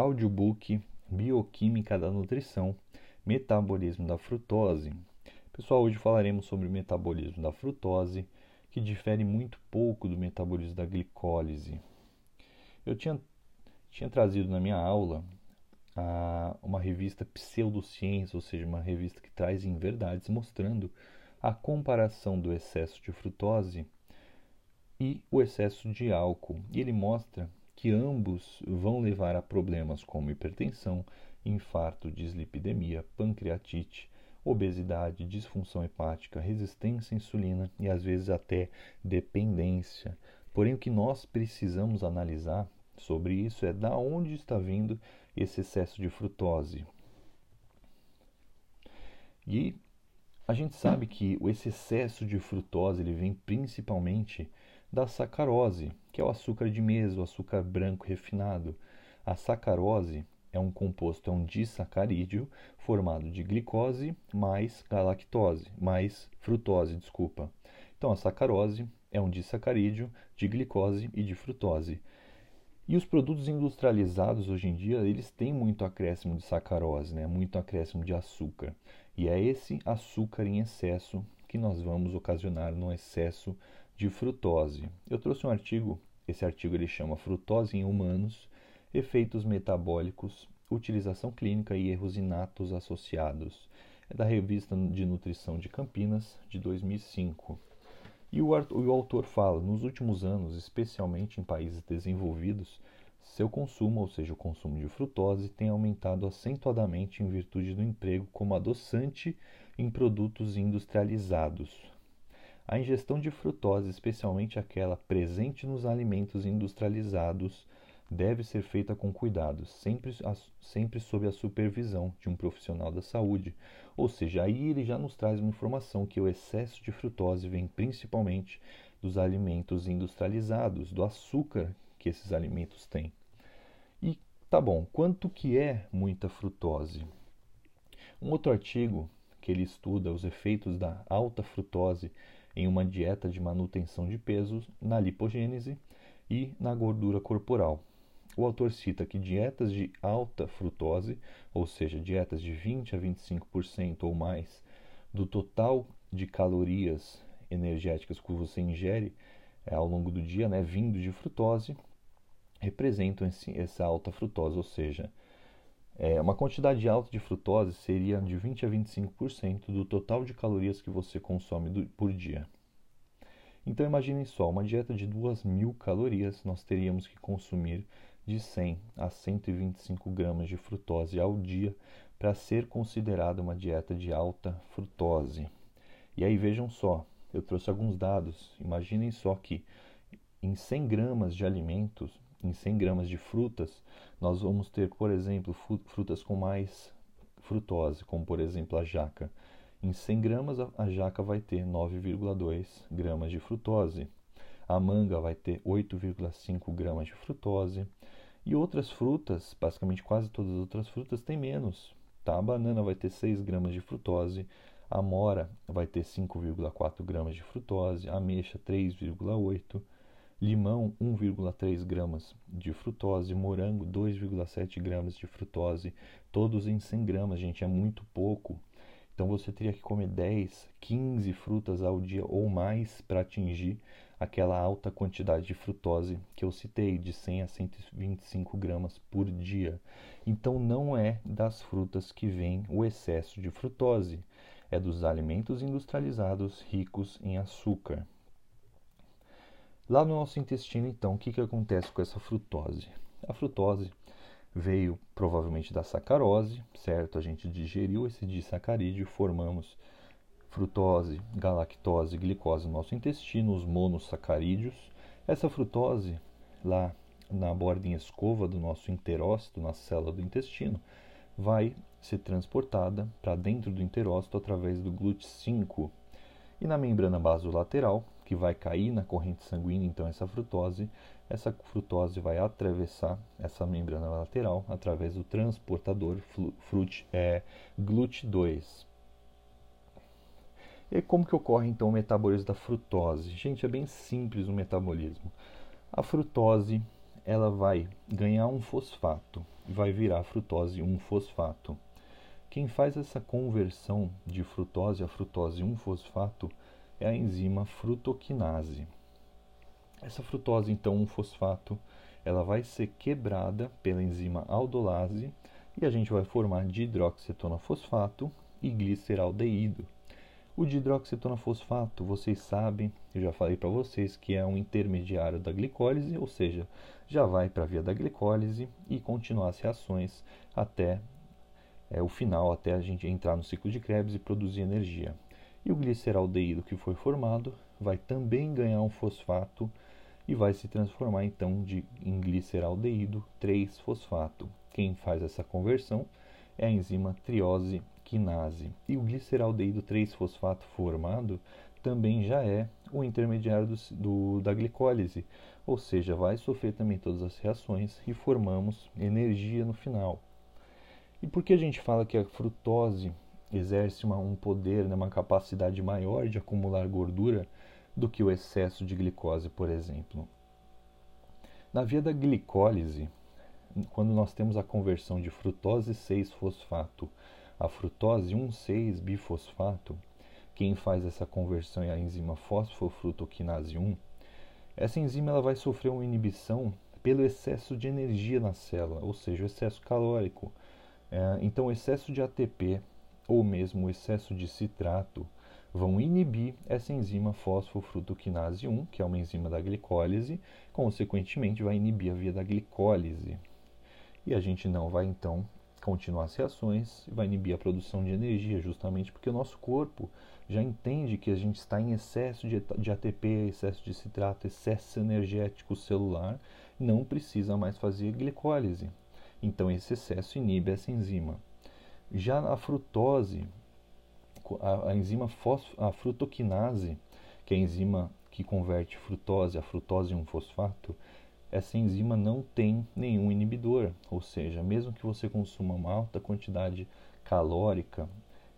audiobook Bioquímica da Nutrição, Metabolismo da Frutose. Pessoal, hoje falaremos sobre o metabolismo da frutose, que difere muito pouco do metabolismo da glicólise. Eu tinha, tinha trazido na minha aula a, uma revista Pseudociência, ou seja, uma revista que traz em verdades mostrando a comparação do excesso de frutose e o excesso de álcool. E ele mostra que ambos vão levar a problemas como hipertensão, infarto, dislipidemia, pancreatite, obesidade, disfunção hepática, resistência à insulina e às vezes até dependência. Porém, o que nós precisamos analisar sobre isso é da onde está vindo esse excesso de frutose. E a gente sabe que esse excesso de frutose ele vem principalmente da sacarose, que é o açúcar de mesa, o açúcar branco refinado. A sacarose é um composto, é um disacarídeo formado de glicose mais galactose, mais frutose, desculpa. Então a sacarose é um disacarídeo de glicose e de frutose. E os produtos industrializados hoje em dia, eles têm muito acréscimo de sacarose, né? muito acréscimo de açúcar. E é esse açúcar em excesso que nós vamos ocasionar no excesso de frutose. Eu trouxe um artigo, esse artigo ele chama Frutose em Humanos, Efeitos Metabólicos, Utilização Clínica e Erros Inatos Associados. É da Revista de Nutrição de Campinas, de 2005. E o, o autor fala, nos últimos anos, especialmente em países desenvolvidos, seu consumo, ou seja, o consumo de frutose, tem aumentado acentuadamente em virtude do emprego como adoçante em produtos industrializados, a ingestão de frutose, especialmente aquela presente nos alimentos industrializados, deve ser feita com cuidado, sempre, sempre sob a supervisão de um profissional da saúde. Ou seja, aí ele já nos traz uma informação que o excesso de frutose vem principalmente dos alimentos industrializados, do açúcar que esses alimentos têm. E tá bom, quanto que é muita frutose? Um outro artigo que ele estuda os efeitos da alta frutose em uma dieta de manutenção de peso na lipogênese e na gordura corporal. O autor cita que dietas de alta frutose, ou seja, dietas de 20 a 25% ou mais do total de calorias energéticas que você ingere é, ao longo do dia, né, vindo de frutose, representam esse, essa alta frutose, ou seja, é, uma quantidade alta de frutose seria de 20 a 25% do total de calorias que você consome do, por dia. Então imaginem só, uma dieta de 2.000 calorias, nós teríamos que consumir de 100 a 125 gramas de frutose ao dia para ser considerada uma dieta de alta frutose. E aí vejam só, eu trouxe alguns dados. Imaginem só que em 100 gramas de alimentos, em 100 gramas de frutas, nós vamos ter, por exemplo, frutas com mais frutose, como por exemplo a jaca. Em 100 gramas, a jaca vai ter 9,2 gramas de frutose. A manga vai ter 8,5 gramas de frutose. E outras frutas, basicamente quase todas as outras frutas, têm menos. Tá? A banana vai ter 6 gramas de frutose. A mora vai ter 5,4 gramas de frutose. A ameixa, 3,8 limão 1,3 gramas de frutose, morango 2,7 gramas de frutose, todos em 100 gramas, gente, é muito pouco. Então você teria que comer 10, 15 frutas ao dia ou mais para atingir aquela alta quantidade de frutose que eu citei, de 100 a 125 gramas por dia. Então não é das frutas que vem o excesso de frutose, é dos alimentos industrializados ricos em açúcar. Lá no nosso intestino, então, o que, que acontece com essa frutose? A frutose veio provavelmente da sacarose, certo? A gente digeriu esse disacarídeo formamos frutose, galactose, glicose no nosso intestino, os monossacarídeos. Essa frutose, lá na borda em escova do nosso enterócito, na célula do intestino, vai ser transportada para dentro do enterócito através do GLUT5. E na membrana basolateral, que vai cair na corrente sanguínea, então essa frutose, essa frutose vai atravessar essa membrana lateral através do transportador frut, é, GLUT2. E como que ocorre então o metabolismo da frutose? Gente, é bem simples o metabolismo. A frutose ela vai ganhar um fosfato e vai virar frutose 1-fosfato. Quem faz essa conversão de frutose a frutose 1-fosfato é a enzima frutoquinase. Essa frutose, então, 1-fosfato, ela vai ser quebrada pela enzima aldolase e a gente vai formar dihidroxetonafosfato e gliceraldeído. O dihidroxetonafosfato, vocês sabem, eu já falei para vocês que é um intermediário da glicólise, ou seja, já vai para a via da glicólise e continuar as reações até é, o final, até a gente entrar no ciclo de Krebs e produzir energia. E o gliceraldeído que foi formado vai também ganhar um fosfato e vai se transformar então de, em gliceraldeído 3-fosfato. Quem faz essa conversão é a enzima triose quinase. E o gliceraldeído 3-fosfato formado também já é o intermediário do, do, da glicólise, ou seja, vai sofrer também todas as reações e formamos energia no final. E por que a gente fala que a frutose exerce uma, um poder, né, uma capacidade maior de acumular gordura do que o excesso de glicose, por exemplo? Na via da glicólise, quando nós temos a conversão de frutose 6-fosfato a frutose 1,6-bifosfato, quem faz essa conversão é a enzima fosfofrutoquinase 1. Essa enzima ela vai sofrer uma inibição pelo excesso de energia na célula, ou seja, o excesso calórico. É, então, o excesso de ATP ou mesmo o excesso de citrato vão inibir essa enzima fosfofrutoquinase 1, que é uma enzima da glicólise, consequentemente vai inibir a via da glicólise. E a gente não vai então continuar as reações e vai inibir a produção de energia, justamente porque o nosso corpo já entende que a gente está em excesso de, ATP, excesso de citrato, excesso energético celular, não precisa mais fazer glicólise. Então esse excesso inibe essa enzima. Já a frutose, a, a enzima fosf, a frutoquinase, que é a enzima que converte frutose a frutose 1-fosfato, essa enzima não tem nenhum inibidor, ou seja, mesmo que você consuma uma alta quantidade calórica,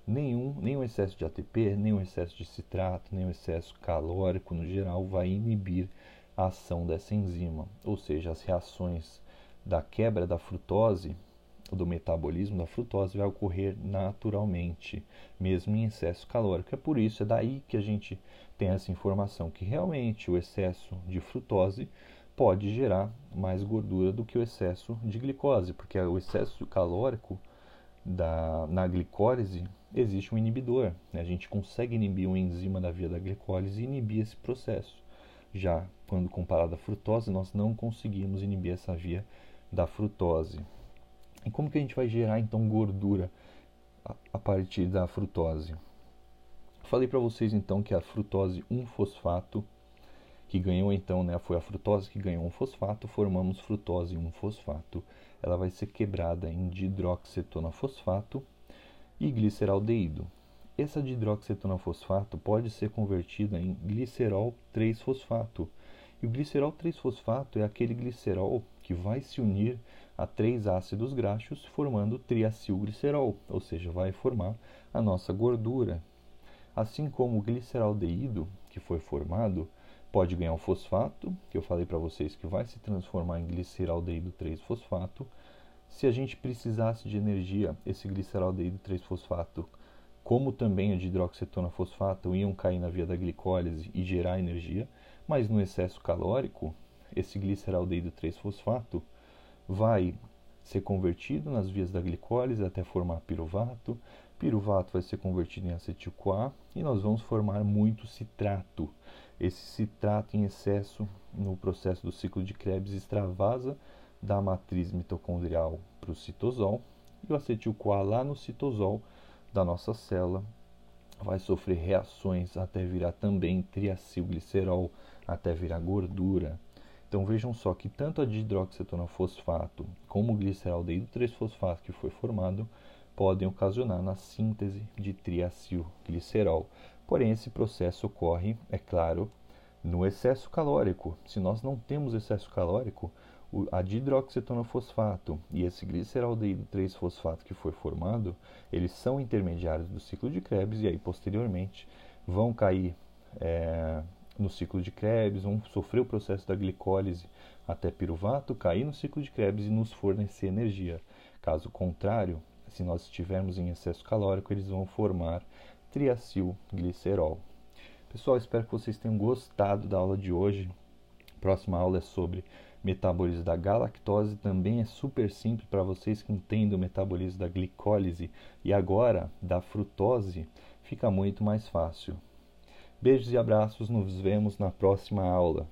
nenhum, nenhum excesso de ATP, nenhum excesso de citrato, nenhum excesso calórico no geral vai inibir a ação dessa enzima, ou seja, as reações da quebra da frutose, do metabolismo da frutose vai ocorrer naturalmente, mesmo em excesso calórico. É por isso, é daí que a gente tem essa informação que realmente o excesso de frutose pode gerar mais gordura do que o excesso de glicose, porque o excesso calórico da, na glicólise existe um inibidor. Né? A gente consegue inibir uma enzima da via da glicólise e inibir esse processo. Já quando comparado à frutose, nós não conseguimos inibir essa via da frutose. E como que a gente vai gerar então gordura a, partir da frutose? Falei para vocês então que a frutose 1-fosfato que ganhou então, né, foi a frutose que ganhou um fosfato, formamos frutose 1-fosfato. Ela vai ser quebrada em dihidroxetonafosfato e gliceraldeído. Essa dihidroxetonafosfato pode ser convertida em glicerol 3-fosfato. E o glicerol 3-fosfato é aquele glicerol que vai se unir a três ácidos graxos formando triacilglicerol, ou seja, vai formar a nossa gordura. Assim como o gliceraldeído, que foi formado, pode ganhar um fosfato, que eu falei para vocês que vai se transformar em gliceraldeído 3-fosfato. Se a gente precisasse de energia, esse gliceraldeído 3-fosfato, como também o de hidroxetona-fosfato, iam cair na via da glicólise e gerar energia, mas no excesso calórico, esse gliceraldeído 3-fosfato vai ser convertido nas vias da glicólise até formar piruvato. Piruvato vai ser convertido em acetil-CoA e nós vamos formar muito citrato. Esse citrato em excesso no processo do ciclo de Krebs extravasa da matriz mitocondrial para o citosol e o acetil-CoA lá no citosol da nossa célula vai sofrer reações até virar também triacilglicerol, até virar gordura. Então vejam só que tanto a dihidroxetonafosfato como o gliceraldeído 3-fosfato que foi formado podem ocasionar na síntese de triacilglicerol. Porém, esse processo ocorre, é claro, no excesso calórico. Se nós não temos excesso calórico, a dihidroxetonofosfato e esse gliceraldeído 3-fosfato que foi formado, eles são intermediários do ciclo de Krebs e aí posteriormente vão cair é, no ciclo de Krebs, vão sofrer o processo da glicólise até piruvato cair no ciclo de Krebs e nos fornecer energia. Caso contrário, se nós estivermos em excesso calórico, eles vão formar triacilglicerol. Pessoal, espero que vocês tenham gostado da aula de hoje. A próxima aula é sobre metabolismo da galactose, também é super simples para vocês que entendem o metabolismo da glicólise e agora da frutose, fica muito mais fácil. Beijos e abraços, nos vemos na próxima aula.